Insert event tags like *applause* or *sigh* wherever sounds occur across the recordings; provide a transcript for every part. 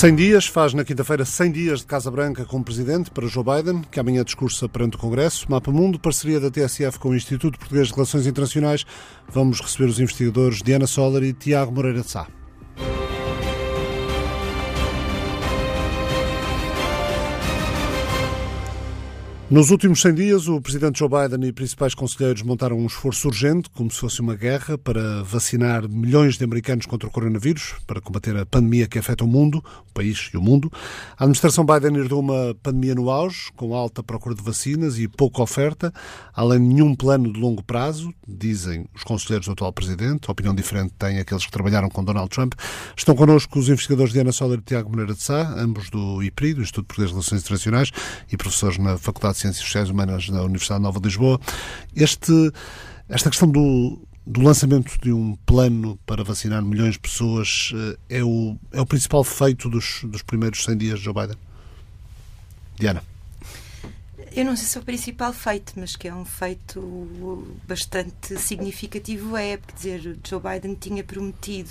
100 dias, faz na quinta-feira 100 dias de Casa Branca como presidente para Joe Biden, que amanhã discursa perante o Congresso. Mapa Mundo, parceria da TSF com o Instituto Português de Relações Internacionais. Vamos receber os investigadores Diana Soller e Tiago Moreira de Sá. Nos últimos 100 dias, o presidente Joe Biden e principais conselheiros montaram um esforço urgente, como se fosse uma guerra, para vacinar milhões de americanos contra o coronavírus, para combater a pandemia que afeta o mundo, o país e o mundo. A administração Biden herdou uma pandemia no auge, com alta procura de vacinas e pouca oferta, além de nenhum plano de longo prazo, dizem os conselheiros do atual presidente. A opinião diferente têm aqueles que trabalharam com Donald Trump. Estão connosco os investigadores Diana Soller e Tiago Moreira de Sá, ambos do IPRI, do Instituto Português de Relações Internacionais, e professores na Faculdade Ciências Sociais Humanas da Universidade Nova de Lisboa. Este, esta questão do, do lançamento de um plano para vacinar milhões de pessoas eh, é o, é o principal feito dos, dos primeiros 100 dias de Joe Biden? Diana. Eu não sei se é o principal feito, mas que é um feito bastante significativo é, quer dizer, Joe Biden tinha prometido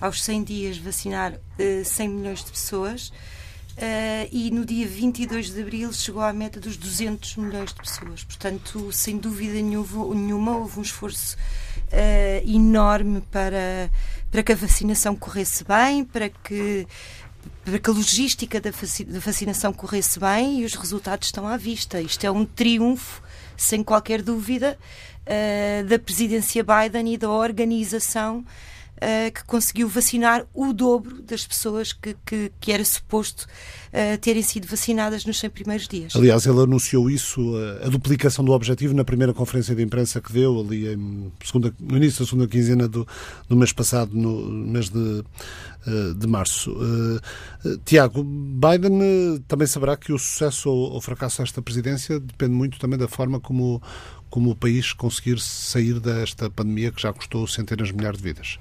aos 100 dias vacinar uh, 100 milhões de pessoas Uh, e no dia 22 de abril chegou à meta dos 200 milhões de pessoas. Portanto, sem dúvida nenhuma, houve um esforço uh, enorme para, para que a vacinação corresse bem, para que, para que a logística da, vacinação corresse bem e os resultados estão à vista. Isto é um triunfo, sem qualquer dúvida, uh, da presidência Biden e da organização uh, que conseguiu vacinar o dobro das pessoas que, que, que era suposto uh, terem sido vacinadas nos 100 primeiros dias. Aliás, ele anunciou isso, a, a duplicação do objetivo, na primeira conferência de imprensa que deu, ali em segunda, no início da segunda quinzena do, do mês passado, no mês de, de março. Tiago, Biden também saberá que o sucesso ou, ou fracasso desta presidência depende muito também da forma como como o país conseguir sair desta pandemia que já custou centenas de milhares de vidas.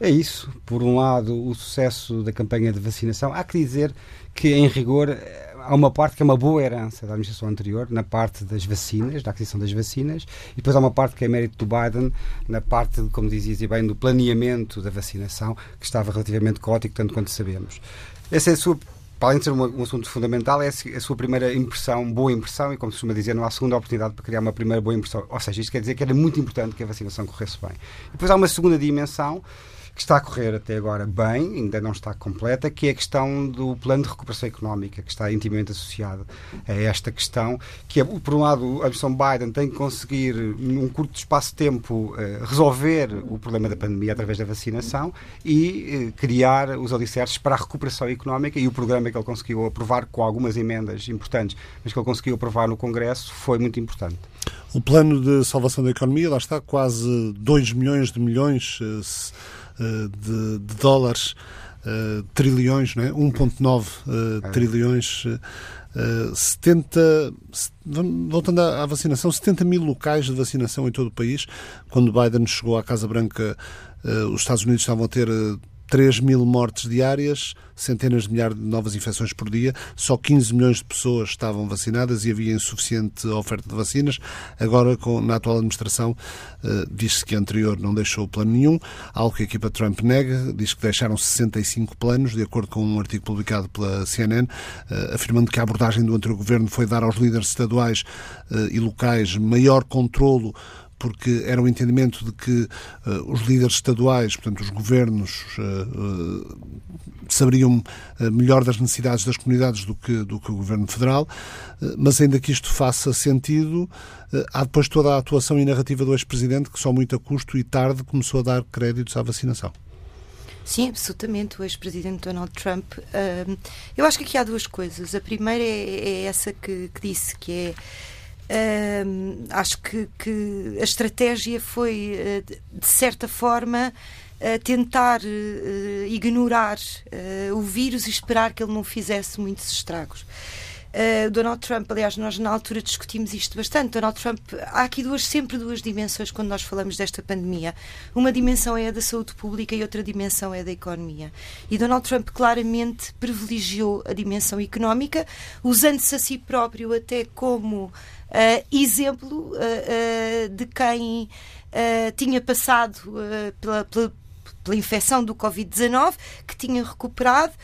É isso. Por um lado, o sucesso da campanha de vacinação. Há que dizer que, em rigor, há uma parte que é uma boa herança da administração anterior, na parte das vacinas, da aquisição das vacinas, e depois há uma parte que é mérito do Biden, na parte, como dizias bem, do planeamento da vacinação, que estava relativamente caótico, tanto quanto sabemos. Essa é a sua para além de ser um, assunto fundamental, é a sua primeira impressão, boa impressão, e como se costuma dizer, não há segunda oportunidade para criar uma primeira boa impressão. Ou seja, isto quer dizer que era muito importante que a vacinação corresse bem. E depois há uma segunda dimensão, que está a correr até agora bem, ainda não está completa, que é a questão do plano de recuperação económica, que está intimamente associado a esta questão, que é, por um lado, a administração Biden tem que conseguir, num curto espaço de tempo, eh, resolver o problema da pandemia através da vacinação e eh, criar os alicerces para a recuperação económica e o programa que ele conseguiu aprovar com algumas emendas importantes, mas que ele conseguiu aprovar no Congresso, foi muito importante. O plano de salvação da economia, lá está, quase 2 milhões de milhões eh, eh, de, de dólares, uh, trilhões, não é? 1,9 uh, é. trilhões. Uh, 70, voltando à, à, vacinação, 70 mil locais de vacinação em todo o país. Quando Biden chegou à Casa Branca, os Estados Unidos estavam a ter 3 mil mortes diárias, centenas de milhares de novas infecções por dia, só 15 milhões de pessoas estavam vacinadas e havia insuficiente oferta de vacinas. Agora, com, na atual administração, uh, diz-se que a anterior não deixou plano nenhum, algo que a equipa Trump nega, diz que deixaram 65 planos, de acordo com um artigo publicado pela CNN, uh, eh, afirmando que a abordagem do anterior governo foi dar aos líderes estaduais uh, e locais maior controlo porque era o entendimento de que uh, os líderes estaduais, portanto os governos, uh, saberiam melhor das necessidades das comunidades do que, do que o governo federal, mas ainda que isto faça sentido, há depois toda a atuação e narrativa do ex-presidente que só muito a custo e tarde começou a dar créditos à vacinação. Sim, absolutamente. O ex-presidente Donald Trump. eu acho que aqui há duas coisas. A primeira é, é essa que, que, disse, que é Uh, acho que, que, a estratégia foi, uh, de certa forma, uh, tentar eh, ignorar o vírus e esperar que ele não fizesse muitos estragos. Donald Trump, aliás, nós na altura discutimos isto bastante. Donald Trump, há aqui duas, sempre duas dimensões quando nós falamos desta pandemia. Uma dimensão é a da saúde pública e outra dimensão é a da economia. E Donald Trump claramente privilegiou a dimensão económica, usando-se a si próprio até como uh, exemplo uh, de quem tinha passado pela, pela pela infecção do Covid-19, que tinha recuperado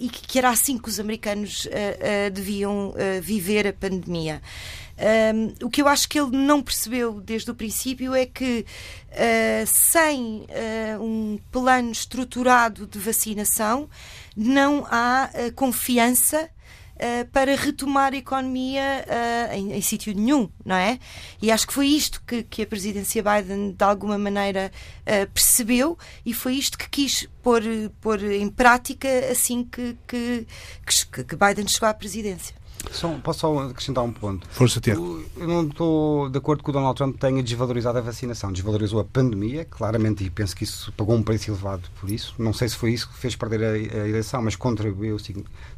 e que, que, era assim que os americanos deviam viver a pandemia. Um, o que eu acho que ele não percebeu desde o princípio é que uh, sem uh, um plano estruturado de vacinação não há uh, confiança para retomar a economia em, em sítio nenhum, não é? E acho que foi isto que, que a presidência Biden, de alguma maneira, percebeu e foi isto que quis pôr, pôr em prática assim que, que, que Biden chegou à presidência. Só, posso só acrescentar um ponto? Força, Tiago. Eu não estou de acordo que o Donald Trump tenha desvalorizado a vacinação. Desvalorizou a pandemia, claramente, e penso que isso pagou um preço elevado por isso. Não sei se foi isso que fez perder a, a eleição, mas contribuiu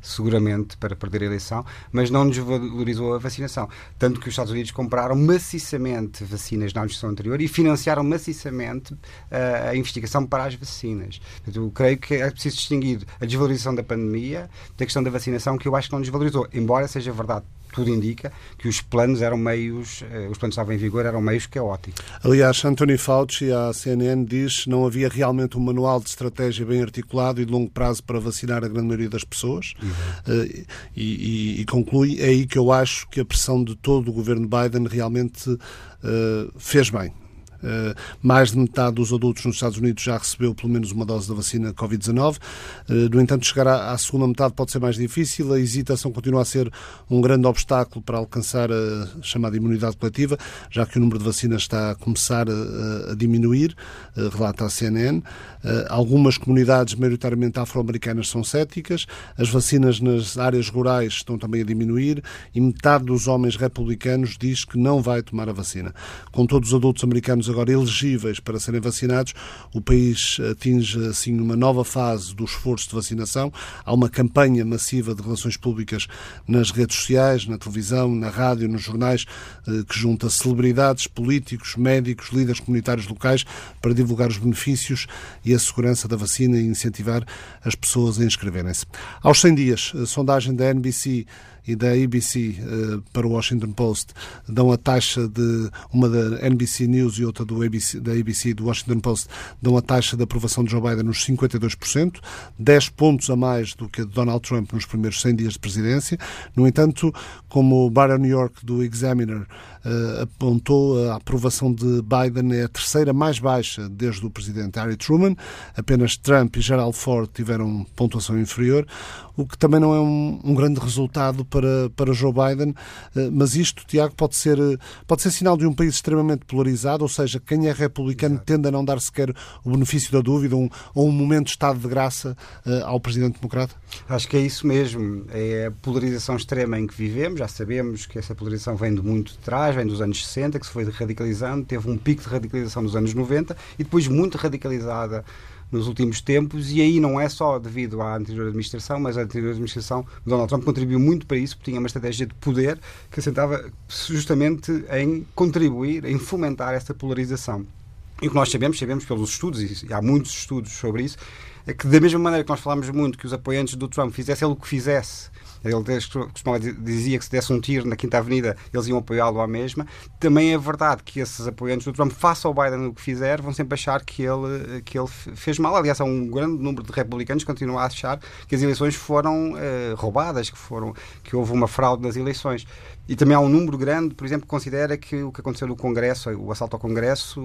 seguramente para perder a eleição, mas não desvalorizou a vacinação. Tanto que os Estados Unidos compraram maciçamente vacinas na administração anterior e financiaram maciçamente uh, a investigação para as vacinas. Eu creio que é preciso distinguir a desvalorização da pandemia da questão da vacinação, que eu acho que não desvalorizou, embora seja verdade tudo indica que os planos eram meios, eh, os planos que estavam em vigor eram meios caóticos. Aliás, Anthony Fauci, à CNN, diz que não havia realmente um manual de estratégia bem articulado e de longo prazo para vacinar a grande maioria das pessoas. Uhum. E, e, e, conclui, é aí que eu acho que a pressão de todo o governo Biden realmente uh, fez bem. Eh, mais de metade dos adultos nos Estados Unidos já recebeu pelo menos uma dose da vacina Covid-19. Eh, no entanto, chegar à segunda metade pode ser mais difícil. A hesitação continua a ser um grande obstáculo para alcançar a chamada imunidade coletiva, já que o número de vacinas está a começar a, diminuir, eh, relata a CNN. Algumas comunidades, maioritariamente afro-americanas, são céticas. As vacinas nas áreas rurais estão também a diminuir e metade dos homens republicanos diz que não vai tomar a vacina. Com todos os adultos americanos agora elegíveis para serem vacinados, o país atinge assim uma nova fase do esforço de vacinação. Há uma campanha massiva de relações públicas nas redes sociais, na televisão, na rádio, nos jornais, eh, que junta celebridades, políticos, médicos, líderes comunitários locais para divulgar os benefícios e a segurança da vacina e incentivar as pessoas a inscreverem-se. Aos 100 dias, a sondagem da NBC e da ABC eh, para o Washington Post dão a taxa de uma da NBC News e outra do ABC, da ABC do Washington Post dão a taxa de aprovação de Joe Biden nos 52%, 10 pontos a mais do que a de Donald Trump nos primeiros 100 dias de presidência. No entanto, como o Barra New York do Examiner uh, apontou, a aprovação de Biden é a terceira mais baixa desde o presidente Harry Truman. Apenas Trump e Gerald Ford tiveram pontuação inferior, o que também não é um, um grande resultado para, para Joe Biden, uh, mas isto, Tiago, pode ser, pode ser sinal de um país extremamente polarizado, ou seja, quem é republicano Exato. tende a não dar sequer o benefício da dúvida ou um, ou um momento de estado de graça uh, ao presidente democrata? Acho que é isso mesmo. É a polarização extrema em que vivemos. Já sabemos que essa polarização vem de muito de trás vem dos anos 60, que se foi radicalizando, teve um pico de radicalização nos anos 90 e depois muito radicalizada nos últimos tempos, e aí não é só devido à anterior administração, mas a anterior administração Donald Trump contribuiu muito para isso, porque tinha uma estratégia de poder que assentava justamente em contribuir, em fomentar essa polarização. E o que nós sabemos, sabemos pelos estudos, e há muitos estudos sobre isso, é que da mesma maneira que nós falamos muito que os apoiantes do Trump fizessem o que fizesse ele costumava dizia que se desse um tiro na Quinta Avenida, eles iam apoiá-lo à mesma. Também é verdade que esses apoiantes do Trump, faça ao Biden o que fizer, vão sempre achar que ele, que ele fez mal. Aliás, há um grande número de republicanos que continuam a achar que as eleições foram uh, roubadas, que, foram, que houve uma fraude nas eleições. E também há um número grande, por exemplo, que considera que o que aconteceu no Congresso, o assalto ao Congresso,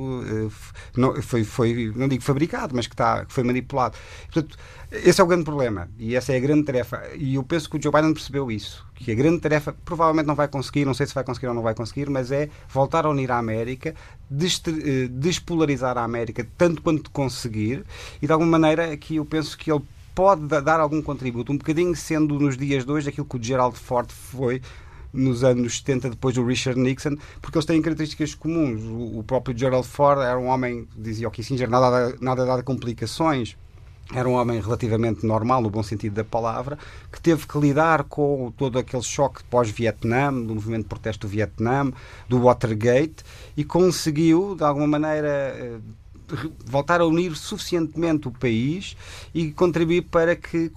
não, foi, foi, não digo fabricado, mas que, está, que foi manipulado. Portanto, esse é o grande problema e essa é a grande tarefa. E eu penso que o Joe Biden percebeu isso. Que a grande tarefa, provavelmente não vai conseguir, não sei se vai conseguir ou não vai conseguir, mas é voltar a unir a América, eh, despolarizar a América tanto quanto conseguir e de alguma maneira aqui eu penso que ele pode dar algum contributo, um bocadinho sendo nos dias de hoje aquilo que o Gerald Ford foi nos anos 70, depois do Richard Nixon, porque eles têm características comuns. O, próprio Gerald Ford era um homem, dizia o Kissinger, nada, nada dado complicações era um homem relativamente normal, no bom sentido da palavra, que teve que lidar com todo aquele choque pós-Vietnã, do movimento de protesto do Vietnã, do Watergate, e conseguiu, de alguma maneira, eh, voltar a unir suficientemente o país e contribuir para que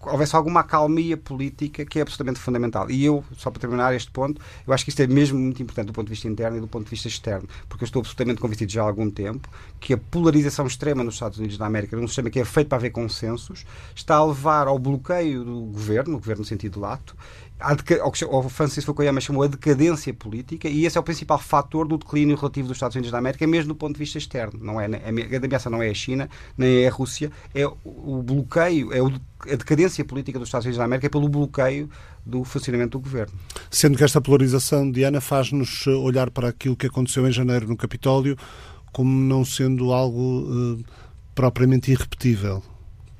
houvesse alguma acalmia política que é absolutamente fundamental. E eu, só para terminar este ponto, eu acho que isto é mesmo muito importante do ponto de vista interno e do ponto de vista externo, porque eu estou absolutamente convencido já há algum tempo que a polarização extrema nos Estados Unidos da América, num sistema que é feito para haver consensos, está a levar ao bloqueio do governo, o governo no sentido lato, o Francis Fukuyama chamou a decadência política e esse é o principal fator do declínio relativo dos Estados Unidos da América, mesmo do ponto de vista externo. Não é, a grande ameaça não é a China, nem é a Rússia, é o bloqueio, é a decadência política dos Estados Unidos da América pelo bloqueio do funcionamento do governo. Sendo que esta polarização, Diana, faz-nos olhar para aquilo que aconteceu em janeiro no Capitólio como não sendo algo uh, propriamente irrepetível.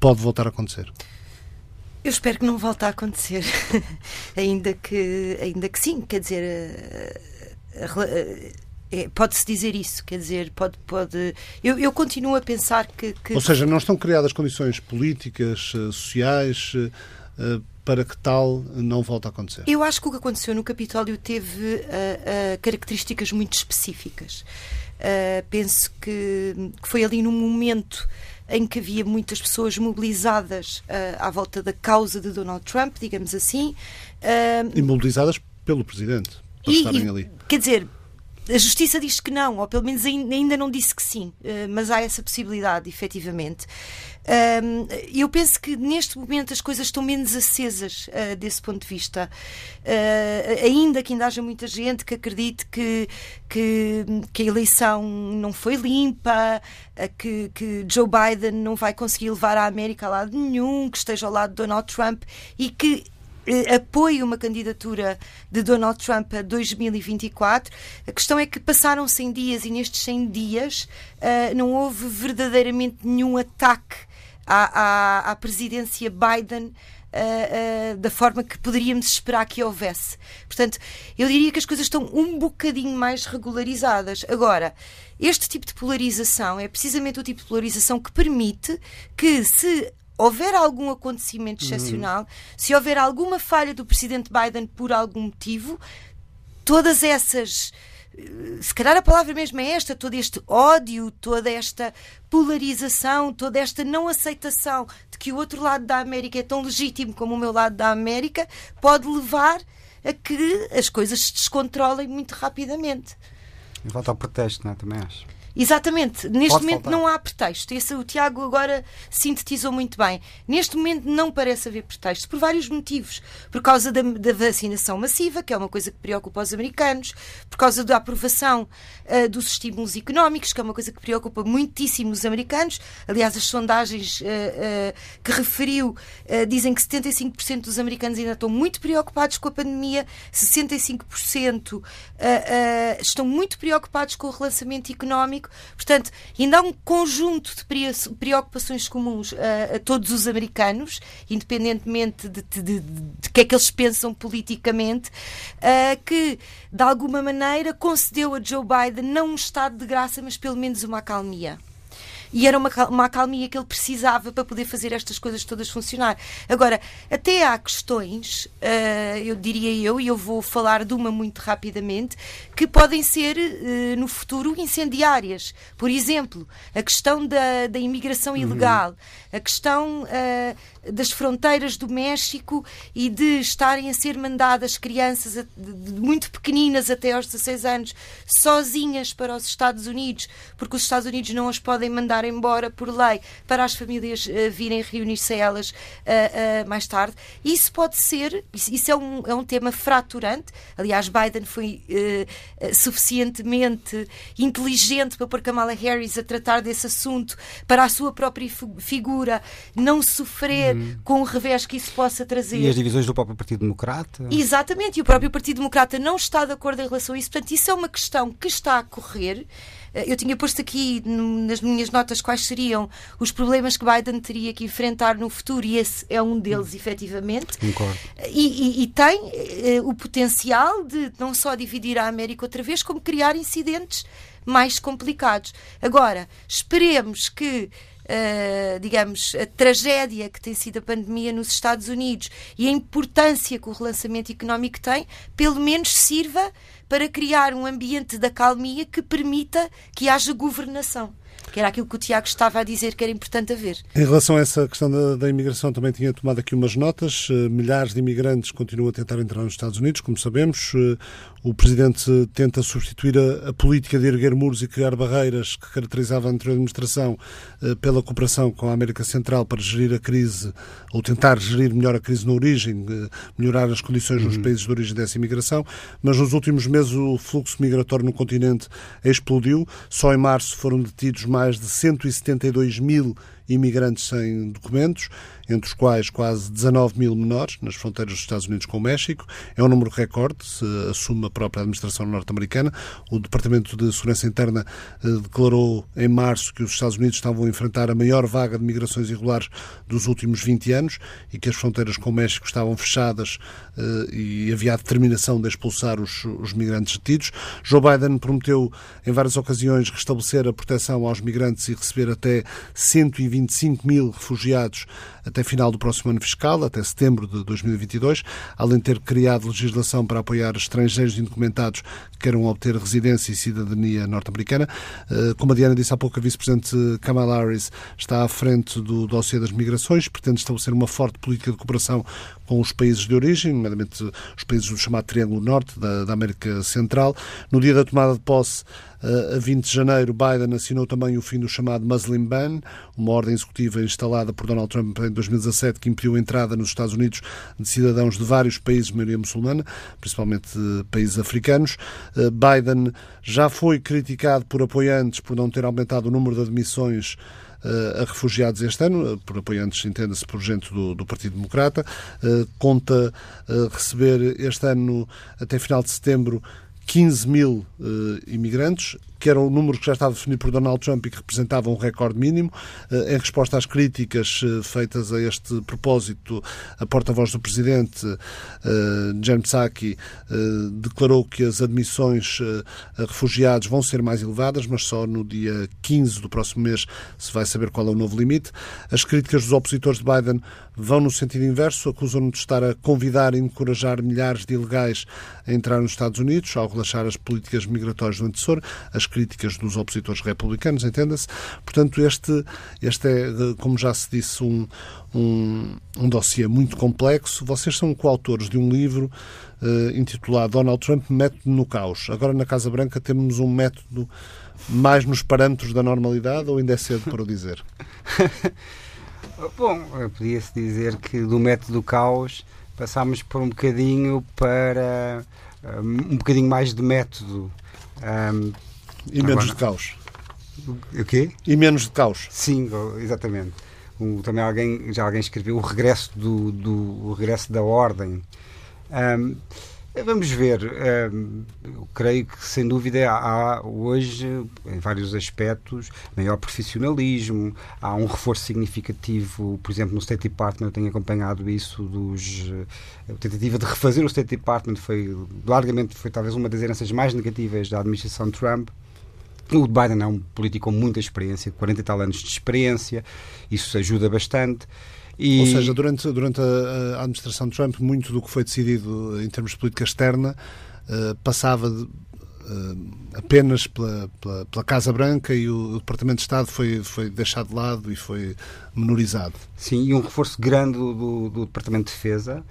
Pode voltar a acontecer. Eu espero que não volte a acontecer, *laughs* ainda, que, ainda que sim, quer dizer, eh, eh, é, pode-se dizer isso, quer dizer, pode. pode eu, eu continuo a pensar que, que, Ou seja, não estão criadas condições políticas, eh, sociais. para que tal não volte a acontecer? Eu acho que o que aconteceu no Capitólio teve uh, uh, características muito específicas. Uh, penso que, que, foi ali num momento em que havia muitas pessoas mobilizadas à volta da causa de Donald Trump, digamos assim. E mobilizadas pelo Presidente, para e, estarem ali. Quer dizer, a Justiça diz que não, ou pelo menos ainda não disse que sim, uh, mas há essa possibilidade, efetivamente. Eu penso que neste momento as coisas estão menos acesas uh, desse ponto de vista. Uh, ainda que ainda haja muita gente que acredite que, que, que a eleição não foi limpa, que, que Joe Biden não vai conseguir levar a América a lado nenhum, que esteja ao lado de Donald Trump e que apoie uma candidatura de Donald Trump a 2024. A questão é que passaram 100 dias e nestes 100 dias uh, não houve verdadeiramente nenhum ataque à, à, à presidência Biden. Uh, uh, da forma que poderíamos esperar que houvesse. Portanto, eu diria que as coisas estão um bocadinho mais regularizadas. Agora, este tipo de polarização é precisamente o tipo de polarização que permite que, se houver algum acontecimento uhum. excepcional, uhum. se houver alguma falha do presidente Biden por algum motivo, todas essas se calhar a palavra mesmo é esta, todo este ódio, toda esta polarização, toda esta não aceitação de que o outro lado da América é tão legítimo como o meu lado da América, pode levar a que as coisas se descontrolem muito rapidamente. E volta ao protesto, não é? Também acho. Exatamente. Neste Pode momento faltar. não há pretexto. Esse, o Tiago agora sintetizou muito bem. Neste momento não parece haver pretexto, por vários motivos. Por causa da, da vacinação massiva, que é uma coisa que preocupa os americanos, por causa da aprovação uh, dos estímulos económicos, que é uma coisa que preocupa muitíssimo os americanos. Aliás, as sondagens uh, uh, que referiu dizem que 75% dos americanos ainda estão muito preocupados com a pandemia, 65% estão muito preocupados com o relançamento económico Portanto, ainda há um conjunto de preocupações comuns a, a todos os americanos, independentemente de, de, de, de, que é que eles pensam politicamente, uh, que de alguma maneira concedeu a Joe Biden não um estado de graça, mas pelo menos uma acalmia e era uma, uma acalmia que ele precisava para poder fazer estas coisas todas funcionar. Agora, até há questões, uh, eu diria eu, e eu vou falar de uma muito rapidamente, que podem ser uh, no futuro incendiárias. Por exemplo, a questão da, da imigração uhum. ilegal, a questão uh, das fronteiras do México e de estarem a ser mandadas crianças muito pequeninas até aos 16 anos sozinhas para os Estados Unidos, porque os Estados Unidos não as podem mandar embora por lei para as famílias uh, virem reunir-se a elas uh, mais tarde. Isso pode ser, isso é um, é um tema fraturante. Aliás, Biden foi suficientemente inteligente para pôr Kamala Harris a tratar desse assunto para a sua própria figura não sofrer. Com o revés que isso possa trazer. E as divisões do próprio Partido Democrata? Exatamente, e o próprio Partido Democrata não está de acordo em relação a isso. Portanto, isso é uma questão que está a correr. Eh, eu tinha posto aqui nas minhas notas quais seriam os problemas que Biden teria que enfrentar no futuro e esse é um deles, efetivamente. Concordo. E, e, e tem eh, o potencial de não só dividir a América outra vez, como criar incidentes mais complicados. Agora, esperemos que uh, digamos, a tragédia que tem sido a pandemia nos Estados Unidos e a importância que o relançamento económico tem, pelo menos sirva para criar um ambiente da calmia que permita que haja governação. que era aquilo que o Tiago estava a dizer que era importante haver. Em relação a essa questão da, da imigração, também tinha tomado aqui umas notas. Uh, milhares de imigrantes continuam a tentar entrar nos Estados Unidos, como sabemos. O Presidente tenta substituir a, a, política de erguer muros e criar barreiras que caracterizava a anterior administração uh, pela cooperação com a América Central para gerir a crise, ou tentar gerir melhor a crise na origem, melhorar as condições nos uhum. países de origem dessa imigração. Mas nos últimos meses o fluxo migratório no continente explodiu. Só em março foram detidos mais de 172 mil imigrantes sem documentos, entre os quais quase 19 mil menores nas fronteiras dos Estados Unidos com o México. É um número recorde, se assume a própria administração norte-americana. O Departamento de Segurança Interna eh, declarou em março que os Estados Unidos estavam a enfrentar a maior vaga de migrações irregulares dos últimos 20 anos e que as fronteiras com o México estavam fechadas eh, e havia a determinação de expulsar os, os migrantes detidos. Joe Biden prometeu em várias ocasiões restabelecer a proteção aos migrantes e receber até 120 25 mil refugiados até final do próximo ano fiscal, até setembro de 2022, além de ter criado legislação para apoiar estrangeiros indocumentados que queiram obter residência e cidadania norte-americana. Eh, como a Diana disse há pouco, a vice-presidente Kamala Harris está à frente do dossiê das migrações, pretende estabelecer uma forte política de cooperação com os países de origem, nomeadamente os países do chamado Triângulo Norte da, da América Central. No dia da tomada de posse, eh, a 20 de janeiro, Biden assinou também o fim do chamado Muslim Ban, uma ordem executiva instalada por Donald Trump em 2017 que impediu a entrada nos Estados Unidos de cidadãos de vários países de maioria muçulmana, principalmente países africanos. Eh, Biden já foi criticado por apoiantes por não ter aumentado o número de admissões eh, a refugiados este ano, por apoiantes, entenda-se, por gente do, do, Partido Democrata. Conta receber este ano, até final de setembro, 15 mil uh, imigrantes, que era o número que já estava definido por Donald Trump e que representava um recorde mínimo. Uh, em resposta às críticas uh, feitas a este propósito, a porta-voz do Presidente, Jen Psaki, declarou que as admissões a refugiados vão ser mais elevadas, mas só no dia 15 do próximo mês se vai saber qual é o novo limite. As críticas dos opositores de Biden vão no sentido inverso, acusam-no de estar a convidar e encorajar milhares de ilegais a entrar nos Estados Unidos, ao relaxar as políticas migratórias do antecessor, as críticas dos opositores republicanos, entenda-se. Portanto, este, este é, como já se disse, um, um, um dossiê muito complexo. Vocês são coautores de um livro uh, intitulado Donald Trump, Método no Caos. Agora, na Casa Branca, temos um método mais nos parâmetros da normalidade ou ainda é cedo para o dizer? *laughs* Bom, podia-se dizer que do método caos passámos por um bocadinho para um, bocadinho mais de método. Um, e menos agora, de caos. O quê? E menos de caos. Sim, exatamente. Também alguém, já alguém escreveu o regresso, do, do o regresso da ordem. Um, Vamos ver. Ehm, eu creio que, sem dúvida, há hoje, em vários aspectos, maior profissionalismo, há um reforço significativo, por exemplo, no State Department, eu tenho acompanhado isso, dos, a tentativa de refazer o State Department foi, largamente, foi talvez uma das heranças mais negativas da administração Trump. O Biden é um político com muita experiência, 40 e tal anos de experiência, isso ajuda bastante. E... Ou seja, durante, durante a, a administração de Trump, muito do que foi decidido em termos de política externa uh, passava de, uh, apenas pela, pela, pela, Casa Branca e o, o, Departamento de Estado foi, foi deixado de lado e foi menorizado. Sim, e um reforço grande do, do, Departamento de Defesa,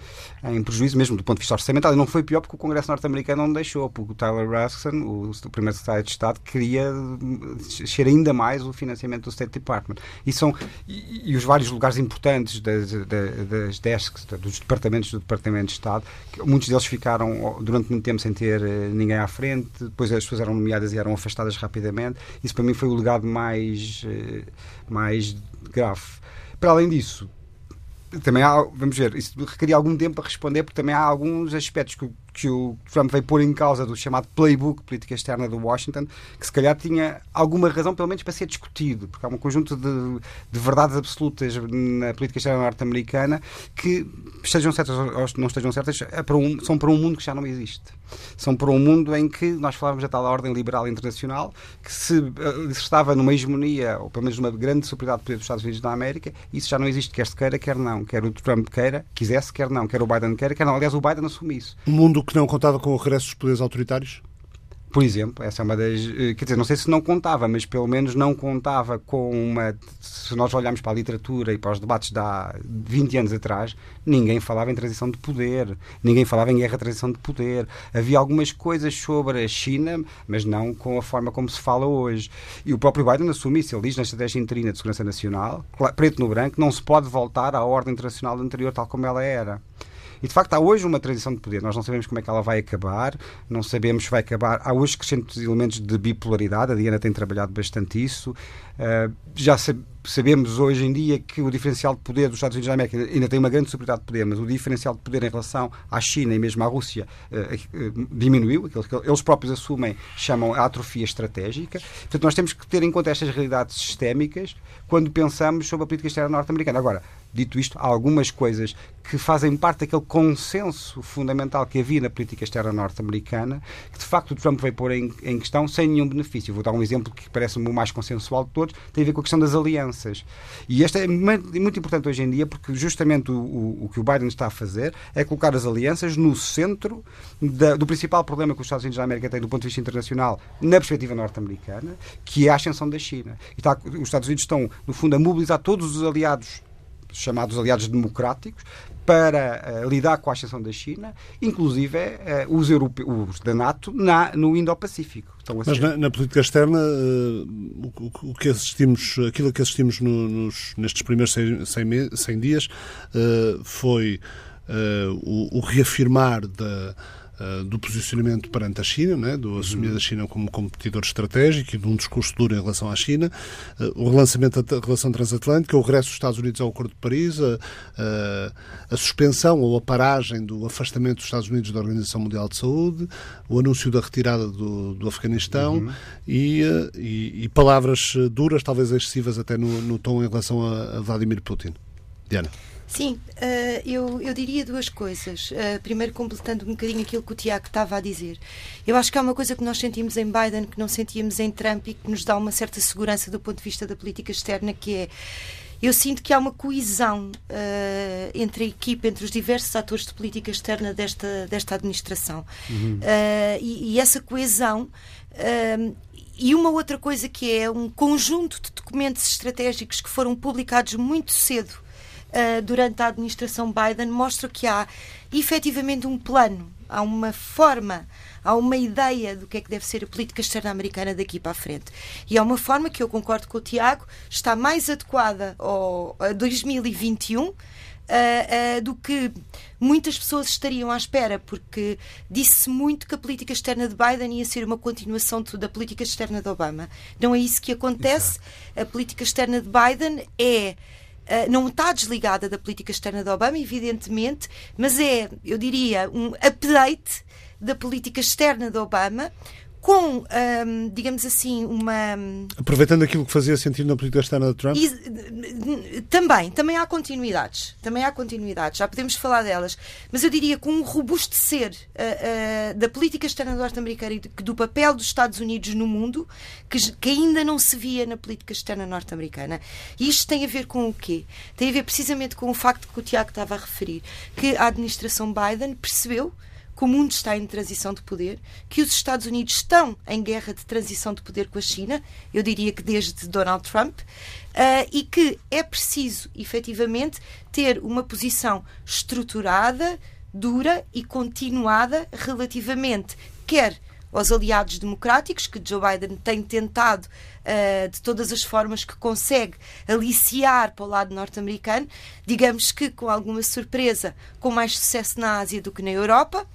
em prejuízo mesmo do ponto de vista orçamental. E não foi pior porque o Congresso norte-americano não deixou, porque o Tyler Raskin, o, o primeiro secretário de Estado, queria encher ainda mais o financiamento do State Department. E, são, e, e os vários lugares importantes das, das, das desks, dos departamentos do Departamento de Estado, muitos deles ficaram durante muito tempo sem ter eh, ninguém à frente, depois as pessoas eram nomeadas e eram afastadas rapidamente. Isso para mim foi o legado mais, eh, mais grave. Para além disso, também há, vamos ver, isso requeria algum tempo para responder, porque também há alguns aspectos que que o Trump veio pôr em causa do chamado playbook política externa do Washington, que se calhar tinha alguma razão, pelo menos, para ser discutido, porque há um conjunto de, de verdades absolutas na política externa norte-americana que, estejam certas ou não estejam certas, é para um, são para um mundo que já não existe. São para um mundo em que nós falávamos da tal ordem liberal internacional, que se, eh, se estava numa hegemonia, ou pelo menos numa grande superioridade dos Estados Unidos da América, isso já não existe, quer se queira, quer não. Quer o Trump queira, quisesse, quer não. Quer o Biden queira, quer não. Aliás, o Biden assume isso. Um mundo que não contava com o regresso dos poderes autoritários? Por exemplo, essa é uma das. Eh, quer dizer, não sei se não contava, mas pelo menos não contava com uma. Se nós olharmos para a literatura e para os debates de há 20 anos atrás, ninguém falava em transição de poder, ninguém falava em guerra de transição de poder. Havia algumas coisas sobre a China, mas não com a forma como se fala hoje. E o próprio Biden assume isso. Ele diz na estratégia interina de segurança nacional, preto no branco, não se pode voltar à ordem internacional anterior tal como ela era. E de facto há hoje uma transição de poder. Nós não sabemos como é que ela vai acabar, não sabemos se vai acabar. Há hoje crescentes elementos de bipolaridade, a Diana tem trabalhado bastante isso. Uh, já sabemos hoje em dia que o diferencial de poder dos Estados Unidos da América ainda tem uma grande superioridade de poder, mas o diferencial de poder em relação à China e mesmo à Rússia uh, uh, diminuiu, aquilo que eles próprios assumem, chamam a atrofia estratégica. Portanto, nós temos que ter em conta estas realidades sistémicas quando pensamos sobre a política externa norte-americana. Agora, Dito isto, há algumas coisas que fazem parte daquele consenso fundamental que havia na política externa norte-americana, que de facto o Trump veio pôr em, em, questão sem nenhum benefício. Vou dar um exemplo que parece-me o mais consensual de todos, tem a ver com a questão das alianças. E esta é muito importante hoje em dia, porque justamente o, o, o que o Biden está a fazer é colocar as alianças no centro da, do principal problema que os Estados Unidos da América têm do ponto de vista internacional, na perspectiva norte-americana, que é a ascensão da China. E está, os Estados Unidos estão, no fundo, a mobilizar todos os aliados chamados aliados democráticos, para uh, lidar com a ascensão da China, inclusive uh, os, europeus, da NATO na, no Indo-Pacífico. Mas na, na, política externa, uh, o, o, que assistimos, aquilo que assistimos no, nos, nestes primeiros 100, 100, 100 dias foi o, o reafirmar da eh, do posicionamento perante a China, né, do assumir a China como competidor estratégico e de um discurso duro em relação à China, uh, o relançamento da relação transatlântica, o regresso dos Estados Unidos ao Acordo de Paris, a, a, a suspensão ou a paragem do afastamento dos Estados Unidos da Organização Mundial de Saúde, o anúncio da retirada do, do Afeganistão uhum. e, e, e, palavras duras, talvez excessivas até no, no tom em relação a, a Vladimir Putin. Diana. Sim, uh, eu, eu diria duas coisas. Uh, primeiro, completando um bocadinho aquilo que o Tiago estava a dizer. Eu acho que há uma coisa que nós sentimos em Biden que não sentíamos em Trump e que nos dá uma certa segurança do ponto de vista da política externa, que é eu sinto que há uma coesão uh, entre a equipa, entre os diversos atores de política externa desta, desta administração. Uhum. Uh, e, e, essa coesão. Uh, e uma outra coisa que é um conjunto de documentos estratégicos que foram publicados muito cedo uh, durante a administração Biden mostra que há efetivamente um plano, há uma forma, há uma ideia do que é que deve ser a política externa americana daqui para a frente. E é uma forma que eu concordo com o Tiago, está mais adequada ao, a 2021. Uh, uh, do que muitas pessoas estariam à espera, porque disse muito que a política externa de Biden ia ser uma continuação da política externa de Obama. Não é isso que acontece. Exato. A política externa de Biden é não está desligada da política externa de Obama, evidentemente, mas é, eu diria, um update da política externa de Obama, com, um, digamos assim, uma. Aproveitando aquilo que fazia sentido na política externa de Trump? E, também, também há continuidades. Também há continuidades, já podemos falar delas. Mas eu diria com um robustecer uh, uh, da política externa norte-americana e do papel dos Estados Unidos no mundo que, que ainda não se via na política externa norte-americana. E isto tem a ver com o quê? Tem a ver precisamente com o facto que o Tiago estava a referir, que a administração Biden percebeu que o mundo está em transição de poder, que os Estados Unidos estão em guerra de transição de poder com a China, eu diria que desde Donald Trump, uh, e que é preciso, efetivamente, ter uma posição estruturada, dura e continuada relativamente, quer aos aliados democráticos, que Joe Biden tem tentado uh, de todas as formas que consegue aliciar para o lado norte-americano, digamos que com alguma surpresa, com mais sucesso na Ásia do que na Europa.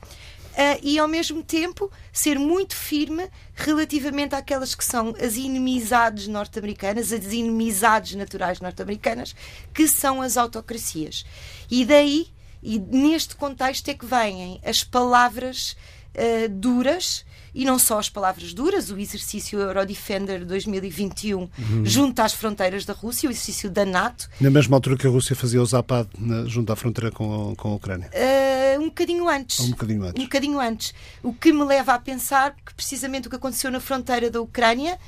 Uh, e ao mesmo tempo ser muito firme relativamente àquelas que são as inimizades norte-americanas, as inimizades naturais norte-americanas, que são as autocracias. E daí, e neste contexto, é que vêm as palavras uh, duras e não só as palavras duras, o exercício Eurodefender 2021 uhum. junto às fronteiras da Rússia, o exercício da NATO. Na mesma altura que a Rússia fazia o Zapad na, junto à fronteira com, com a Ucrânia? Uh, um bocadinho antes. Um bocadinho antes. Um bocadinho antes. O que me leva a pensar que precisamente o que aconteceu na fronteira da Ucrânia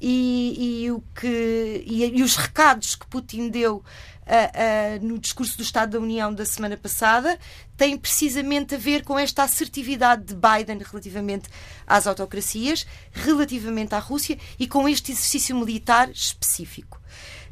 e, e, o que, e, e, os recados que Putin deu uh, uh, no discurso do Estado da União da semana passada tem precisamente a ver com esta assertividade de Biden relativamente às autocracias, relativamente à Rússia e com este exercício militar específico.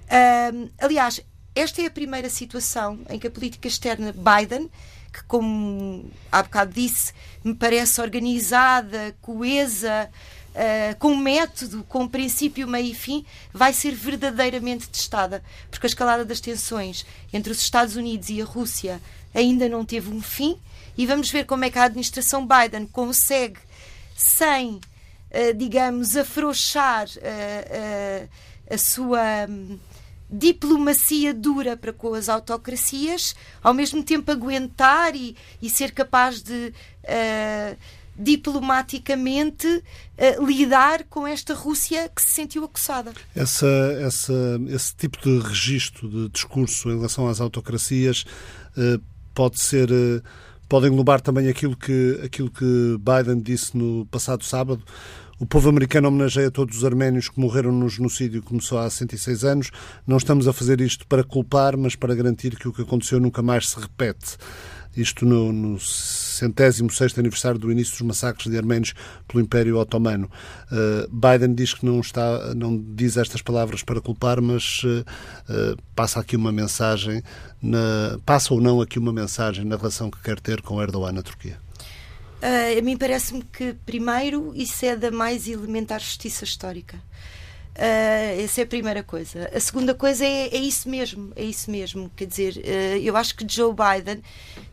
Uh, aliás, esta é a primeira situação em que a política externa Biden que, como há bocado disse, me parece organizada, coesa, uh, com método, com princípio, meio e fim, vai ser verdadeiramente testada. Porque a escalada das tensões entre os Estados Unidos e a Rússia ainda não teve um fim e vamos ver como é que a administração Biden consegue, sem, uh, digamos, afrouxar uh, a sua. Um, diplomacia dura para com as autocracias, ao mesmo tempo aguentar e, e ser capaz de uh, diplomaticamente uh, lidar com esta Rússia que se sentiu acossada. Essa, essa, esse tipo de registro de discurso em relação às autocracias uh, pode ser. Pode englobar também aquilo que, aquilo que Biden disse no passado sábado, o povo americano homenageia todos os arménios que morreram no genocídio que começou há 106 anos. Não estamos a fazer isto para culpar, mas para garantir que o que aconteceu nunca mais se repete. Isto no, no centésimo sexto aniversário do início dos massacres de arménios pelo Império Otomano. Uh, Biden diz que não está, não diz estas palavras para culpar, mas uh, passa aqui uma mensagem, na, passa ou não aqui uma mensagem na relação que quer ter com Erdogan na Turquia. Uh, a mim parece-me que, primeiro, isso é da mais elementar justiça histórica. Uh, essa é a primeira coisa. A segunda coisa é, é isso mesmo, é isso mesmo. Quer dizer, uh, eu acho que Joe Biden,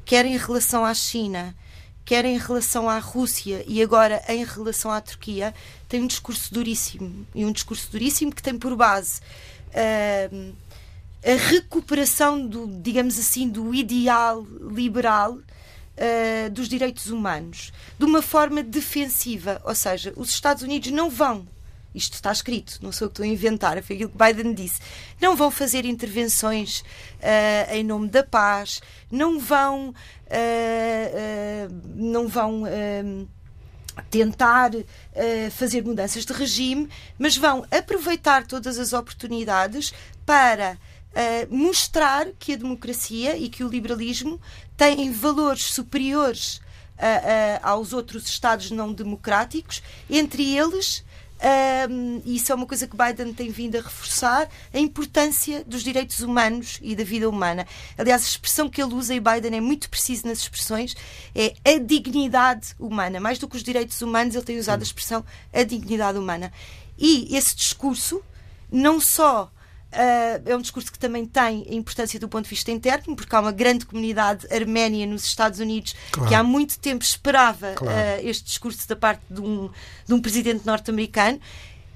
quer em relação à China, quer em relação à Rússia e agora em relação à Turquia, tem um discurso duríssimo. E um discurso duríssimo que tem por base uh, a recuperação do, digamos assim, do ideal liberal uh, dos direitos humanos de uma forma defensiva. Ou seja, os Estados Unidos não vão isto está escrito, não sou eu que estou a inventar, foi aquilo que Biden disse. Não vão fazer intervenções uh, em nome da paz, não vão, uh, uh, não vão tentar fazer mudanças de regime, mas vão aproveitar todas as oportunidades para mostrar que a democracia e que o liberalismo têm valores superiores aos outros Estados não democráticos, entre eles um, isso é uma coisa que Biden tem vindo a reforçar, a importância dos direitos humanos e da vida humana. Aliás, a expressão que ele usa, e Biden é muito preciso nas expressões, é a dignidade humana. Mais do que os direitos humanos, ele tem usado a expressão a dignidade humana. E esse discurso não só é um discurso que também tem importância do ponto de vista interno, porque há uma grande comunidade arménia nos Estados Unidos claro. que há muito tempo esperava claro. uh, este discurso da parte de um, de um presidente norte-americano.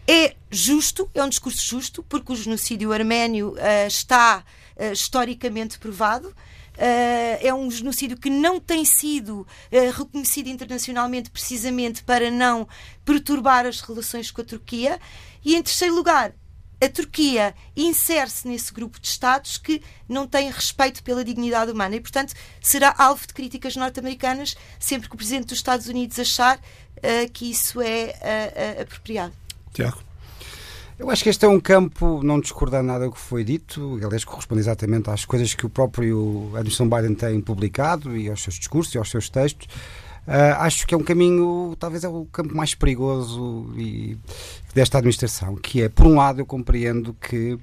É justo, é um discurso justo, porque o genocídio arménio uh, está historicamente provado. é um genocídio que não tem sido reconhecido internacionalmente precisamente para não perturbar as relações com a Turquia. E, em terceiro lugar, a Turquia insere-se nesse grupo de Estados que não têm respeito pela dignidade humana e, portanto, será alvo de críticas norte-americanas sempre que o Presidente dos Estados Unidos achar uh, que isso é uh, apropriado. Tiago. Eu acho que este é um campo, não discordando nada do que foi dito, aliás, corresponde exatamente às coisas que o próprio administração Biden tem publicado e aos seus discursos e aos seus textos. Uh, acho que é um caminho, talvez é o campo mais perigoso e, desta administração, que é, por um lado, eu compreendo que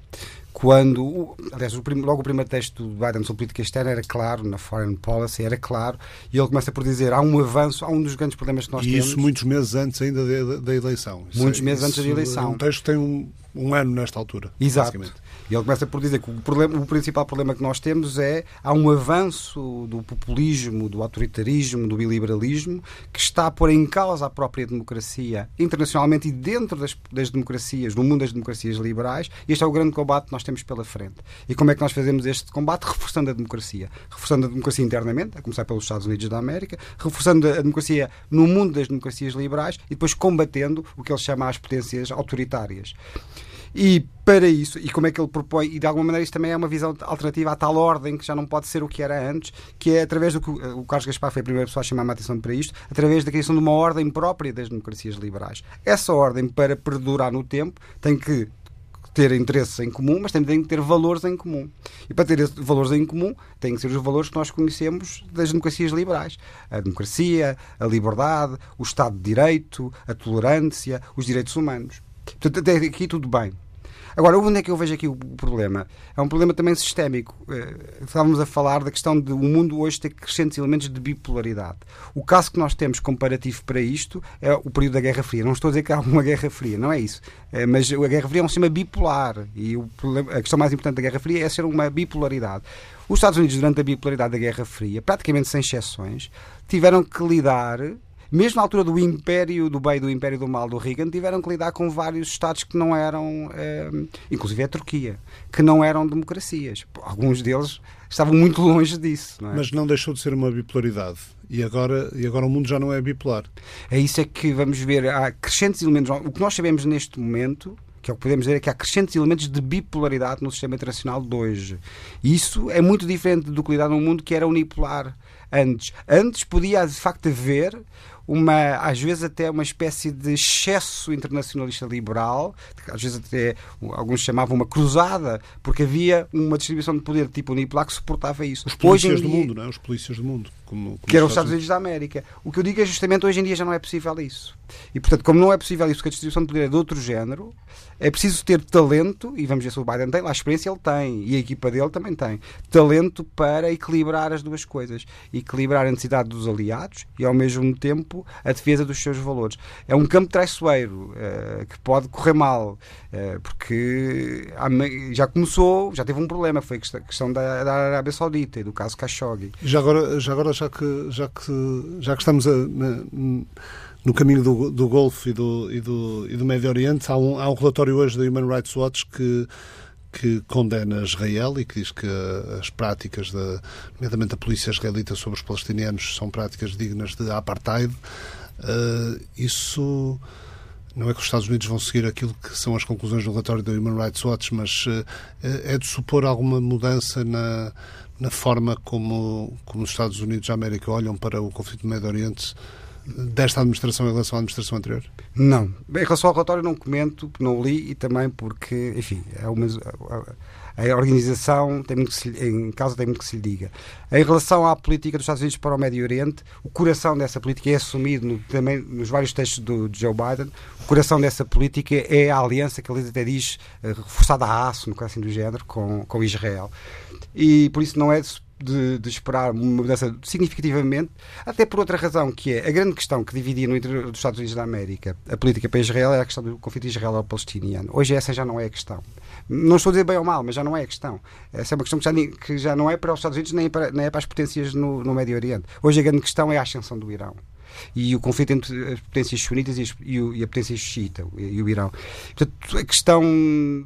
quando, aliás, o prim, logo o primeiro texto do Biden sobre política externa era claro, na foreign policy era claro, e ele começa por dizer há um avanço, há um dos grandes problemas que nós e temos. E isso muitos meses antes ainda da, da eleição. Muitos meses antes da eleição. É um texto que tem um, um ano nesta altura. Exato. E ele começa por dizer que o, problema, o principal problema que nós temos é há um avanço do populismo, do autoritarismo, do iliberalismo que está a pôr em causa a própria democracia internacionalmente e dentro das, das democracias, no mundo das democracias liberais. E este é o grande combate que nós temos pela frente. E como é que nós fazemos este combate? Reforçando a democracia. Reforçando a democracia internamente, a começar pelos Estados Unidos da América, reforçando a democracia no mundo das democracias liberais e depois combatendo o que ele chama as potências autoritárias. E para isso, e como é que ele propõe, e de alguma maneira isto também é uma visão alternativa à tal ordem que já não pode ser o que era antes, que é através do que o Carlos Gaspar foi a primeira pessoa a chamar a atenção para isto, através da criação de uma ordem própria das democracias liberais. Essa ordem, para perdurar no tempo, tem que ter interesses em comum, mas também têm que ter valores em comum. E para ter valores em comum, têm que ser os valores que nós conhecemos das democracias liberais: a democracia, a liberdade, o Estado de Direito, a tolerância, os direitos humanos. Portanto, até aqui tudo bem. Agora, onde é que eu vejo aqui o problema? É um problema também sistémico. Eh, estávamos a falar da questão de o mundo hoje ter crescentes elementos de bipolaridade. O caso que nós temos comparativo para isto é o período da Guerra Fria. Não estou a dizer que há uma Guerra Fria, não é isso. É, mas a Guerra Fria é um sistema bipolar e problema, a questão mais importante da Guerra Fria é ser uma bipolaridade. Os Estados Unidos, durante a bipolaridade da Guerra Fria, praticamente sem exceções, tiveram que lidar mesmo na altura do Império do Bem e do Império do Mal do Reagan, tiveram que lidar com vários Estados que não eram, eh, inclusive a Turquia, que não eram democracias. Alguns deles estavam muito longe disso. Não é? Mas não deixou de ser uma bipolaridade. E agora, e agora o mundo já não é bipolar. É isso é que vamos ver. Há crescentes elementos. O que nós sabemos neste momento que é o que podemos dizer é que há crescentes elementos de bipolaridade no sistema internacional de hoje. E isso é muito diferente do que lidar num mundo que era unipolar antes. Antes podia, de facto, haver uma, às vezes até uma espécie de excesso internacionalista liberal, às vezes até alguns chamavam uma cruzada, porque havia uma distribuição de poder tipo unipolar que suportava isso. Os polícias do mundo, não é? Os polícias do mundo. Como, como que eram os Estados Unidos da América. O que eu digo é justamente hoje em dia já não é possível isso. E portanto, como não é possível isso, porque a distribuição de poder é de outro género, é preciso ter talento, e vamos ver se o Biden tem, lá a experiência ele tem, e a equipa dele também tem, talento para equilibrar as duas coisas. Equilibrar a necessidade dos aliados e, ao mesmo tempo, a defesa dos seus valores. É um campo traiçoeiro uh, que pode correr mal, uh, porque já começou, já teve um problema, foi a questão da, da Arábia Saudita e do caso Khashoggi. Já agora, já, agora já, que, já, que, já que estamos a, na, no caminho do, do Golfo e do, e, do, e do Médio Oriente, há um, há um relatório hoje da Human Rights Watch que que condena Israel e que diz que as práticas, da, nomeadamente da polícia israelita sobre os palestinianos, são práticas dignas de apartheid. Uh, isso não é que os Estados Unidos vão seguir aquilo que são as conclusões do relatório da Human Rights Watch, mas uh, é de supor alguma mudança na, na forma como, como os Estados Unidos da América olham para o conflito do Médio Oriente desta administração em relação à administração anterior? Não. Em relação ao relatório não comento, não li e também porque, enfim, é uma, a organização tem muito se, em causa tem muito que se lhe diga. Em relação à política dos Estados Unidos para o Médio Oriente, o coração dessa política é assumido no, também nos vários textos do, de Joe Biden. O coração dessa política é a aliança que ele até diz eh, reforçada a aço, no caso assim do género, com, com Israel. E por isso não é de, de, esperar uma mudança significativamente, até por outra razão, que é a grande questão que dividia no interior dos Estados Unidos da América a política para Israel é a questão do conflito israelo-palestiniano. Hoje essa já não é a questão. Não estou a dizer bem ou mal, mas já não é a questão. Essa é uma questão que já, que já não é para os Estados Unidos nem, para, nem é para as potências no, no Médio Oriente. Hoje a grande questão é a ascensão do Irão e o conflito entre as potências sunitas e, a potência xiita e, o Irão. Portanto, a questão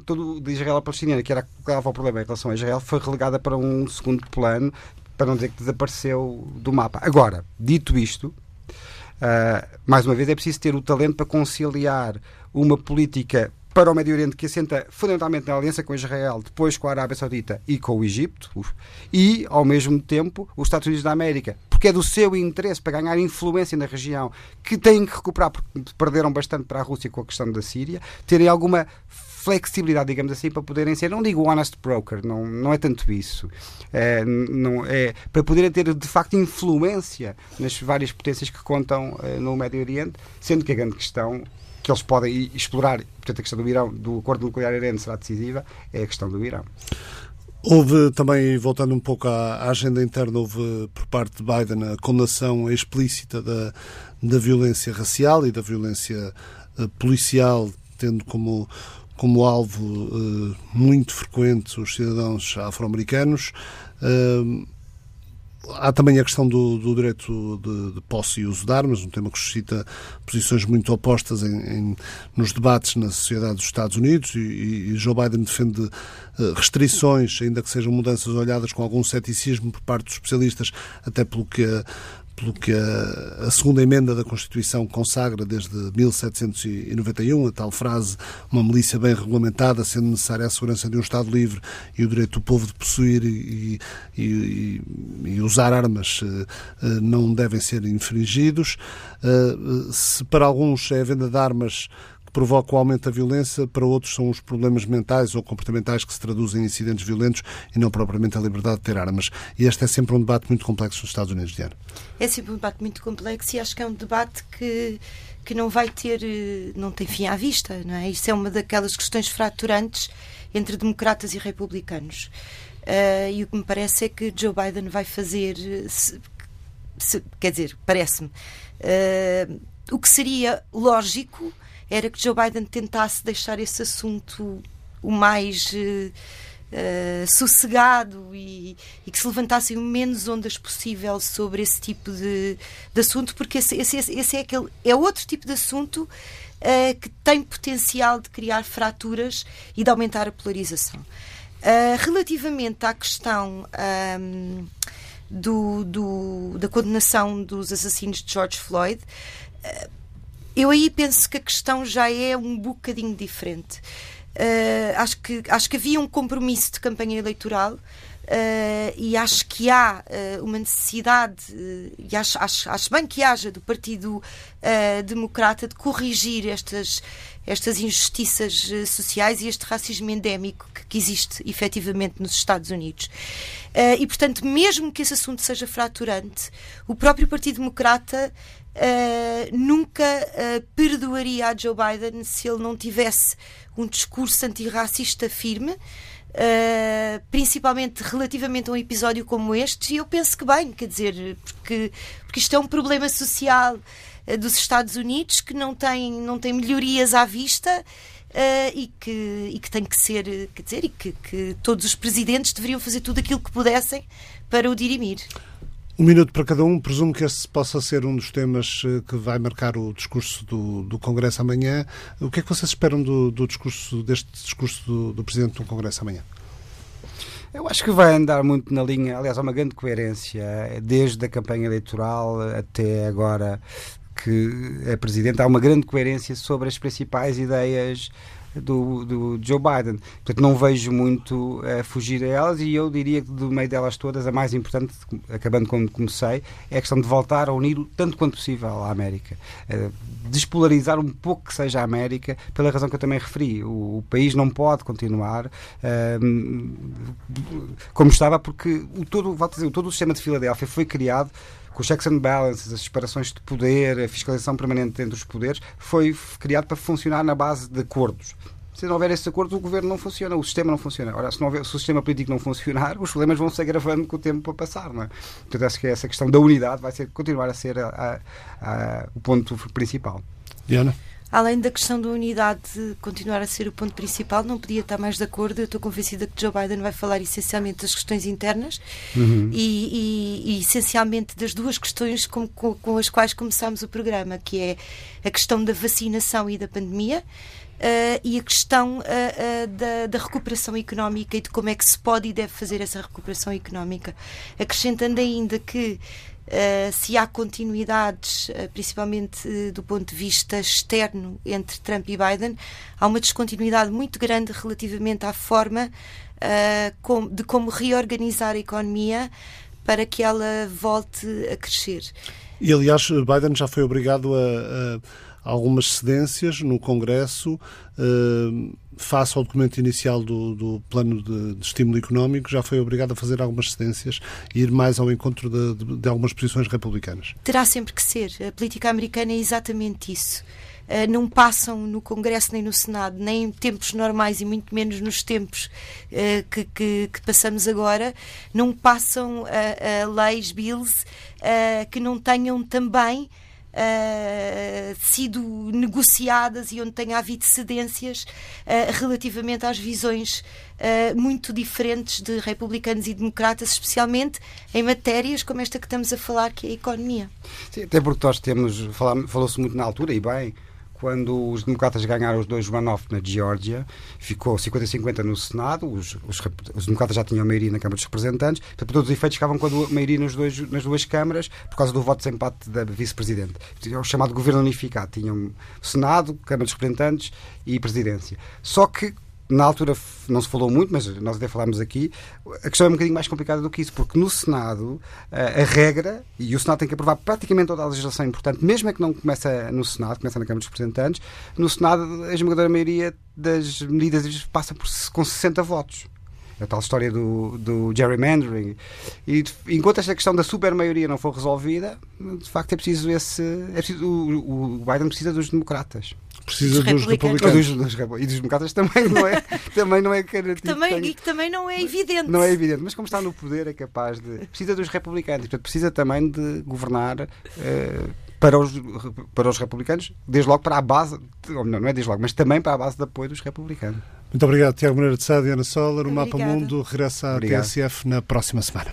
todo de Israel palestiniana, que era que o problema em relação a Israel, foi relegada para um segundo plano, para não dizer que desapareceu do mapa. Agora, dito isto, uh, mais uma vez é preciso ter o talento para conciliar uma política para o Médio Oriente que assenta fundamentalmente na aliança com Israel, depois com a Arábia Saudita e com o Egito, e, ao mesmo tempo, os Estados Unidos da América, porque é do seu interesse para ganhar influência na região, que têm que recuperar, porque perderam bastante para a Rússia com a questão da Síria, terem alguma flexibilidade, digamos assim, para poderem ser, não digo honest broker, não, não é tanto isso, é, não, é para poderem ter de facto influência nas várias potências que contam é, no Médio Oriente, sendo que a grande questão que eles podem explorar, portanto a questão do Irão, do acordo nuclear iraniano será decisiva, é a questão do Irão. Houve também, voltando um pouco à, agenda interna, houve por parte de Biden a condenação explícita da, da violência racial e da violência uh, policial, tendo como, como alvo uh, muito frequente os cidadãos afro-americanos. Uh, Há também a questão do, do direito de, de, posse e uso de armas, um tema que suscita posições muito opostas em, em, nos debates na sociedade dos Estados Unidos e, e Joe Biden defende uh, restrições, ainda que sejam mudanças olhadas com algum ceticismo por parte dos especialistas, até pelo que a, pelo que a, a, segunda emenda da Constituição consagra desde 1791, a tal frase, uma milícia bem regulamentada, sendo necessária a segurança de um Estado livre e o direito do povo de possuir e, e, e usar armas eh, eh, não devem ser infringidos. Eh, se para alguns é a venda de armas provoca o aumento da violência, para outros são os problemas mentais ou comportamentais que se traduzem em incidentes violentos e não propriamente a liberdade de ter armas. E este é sempre um debate muito complexo nos Estados Unidos, Diana. É sempre um debate muito complexo e acho que é um debate que que não vai ter, eh, não tem fim à vista, não é? Isso é uma daquelas questões fraturantes entre democratas e republicanos. Uh, e o que me parece é que Joe Biden vai fazer, se, se, quer dizer, parece-me, uh, o que seria lógico era que Joe Biden tentasse deixar esse assunto o mais uh, uh, sossegado e, e, que se levantassem o menos ondas possível sobre esse tipo de, de assunto, porque esse, esse, esse, é, aquele, é outro tipo de assunto uh, que tem potencial de criar fraturas e de aumentar a polarização. Relativamente à questão um, do, do, da condenação dos assassinos de George Floyd, eu aí penso que a questão já é um bocadinho diferente. Uh, acho, que, acho que havia um compromisso de campanha eleitoral. Uh, e acho que há uh, uma necessidade, e acho, acho, acho, bem que haja do Partido Democrata de corrigir estas, estas injustiças sociais e este racismo endémico que, que existe efetivamente nos Estados Unidos. e, portanto, mesmo que esse assunto seja fraturante, o próprio Partido Democrata Uh, nunca uh, perdoaria a Joe Biden se ele não tivesse um discurso antirracista firme, uh, principalmente relativamente a um episódio como este, e eu penso que bem, quer dizer, porque, porque isto é um problema social dos Estados Unidos que não tem, não tem melhorias à vista. Uh, e, que, e que tem que ser, quer dizer, e que, que todos os presidentes deveriam fazer tudo aquilo que pudessem para o dirimir. Um minuto para cada um. Presumo que este possa ser um dos temas eh, que vai marcar o discurso do, do Congresso amanhã. O que é que vocês esperam do, do discurso, deste discurso do, do Presidente do Congresso amanhã? Eu acho que vai andar muito na linha, aliás, há uma grande coerência, desde a campanha eleitoral até agora que é Presidente, há uma grande coerência sobre as principais ideias do, do Joe Biden. Portanto, não vejo muito uh, fugir a elas e eu diria que do meio delas todas, a mais importante, acabando como comecei, é a questão de voltar a unir tanto quanto possível a América. Uh, despolarizar um pouco que seja a América, pela razão que eu também referi. O, o país não pode continuar uh, como estava, porque o todo, dizer, todo o sistema de Filadélfia foi criado com os checks and balances, as separações de poder, a fiscalização permanente entre os poderes, foi criado para funcionar na base de acordos. Se não houver esse acordo, o governo não funciona, o sistema não funciona. Ora, se, não houver, se o sistema político não funcionar, os problemas vão se agravando com o tempo a passar. Não é? Portanto, acho que essa questão da unidade vai ser, continuar a ser a, a, a, o ponto principal. Diana? Além da questão da unidade continuar a ser o ponto principal, não podia estar mais de acordo. Eu estou convencida que Joe Biden vai falar essencialmente das questões internas uhum. e, e, e, essencialmente das duas questões com, com, com, as quais começámos o programa, que é a questão da vacinação e da pandemia. Uh, e a questão uh, uh, da, da, recuperação económica e de como é que se pode e deve fazer essa recuperação económica. Acrescentando ainda que se há continuidades, uh, principalmente uh, do ponto de vista externo, entre Trump e Biden, há uma descontinuidade muito grande relativamente à forma de como reorganizar a economia para que ela volte a crescer. E, aliás, Biden já foi obrigado a, a algumas cedências no Congresso face ao documento inicial do, do plano de, de, estímulo económico, já foi obrigado a fazer algumas cedências e ir mais ao encontro de, de, de algumas posições republicanas. Terá sempre que ser. A política americana é exatamente isso. Uh, não passam no Congresso nem no Senado, nem em tempos normais e muito menos nos tempos uh, que, que, que, passamos agora, não passam leis, bills, que não tenham também uh, sido negociadas e onde tenha havido cedências uh, relativamente às visões uh, muito diferentes de republicanos e democratas, especialmente em matérias como esta que estamos a falar, que é a economia. Sim, até porque nós temos, falou-se muito na altura, e bem, quando os democratas ganharam os dois runoff na Geórgia, ficou 50-50 no Senado, os, os, os, democratas já tinham maioria na Câmara dos Representantes, portanto, por todos os efeitos ficavam com a maioria nos dois, nas duas câmaras por causa do voto de desempate da vice-presidente. É o chamado governo unificado. Tinham Senado, Câmara dos Representantes e Presidência. Só que na altura não se falou muito, mas nós até falámos aqui, a questão é um bocadinho mais complicada do que isso, porque no Senado a, a regra, e o Senado tem que aprovar praticamente toda a legislação importante, mesmo é que não começa no Senado, começa na Câmara dos Representantes, no Senado a esmagadora maioria das medidas passa por, com 60 votos a tal história do, do gerrymandering. E enquanto esta questão da super-maioria não for resolvida, de facto é preciso esse. É preciso, o, o Biden precisa dos democratas. Precisa dos, dos republicanos. Dos, dos, e dos democratas também não é, *laughs* também não é que também, E que também não é evidente. Não é evidente, mas como está no poder é capaz de. Precisa dos republicanos, portanto, precisa também de governar. Uh, para os, para os republicanos, desde logo para a base, não, não é desde logo, mas também para a base de apoio dos republicanos. Muito obrigado, Tiago Moreira de Sá e Ana Solar. O Mapa Mundo regressa à Obrigado. TSF na próxima semana.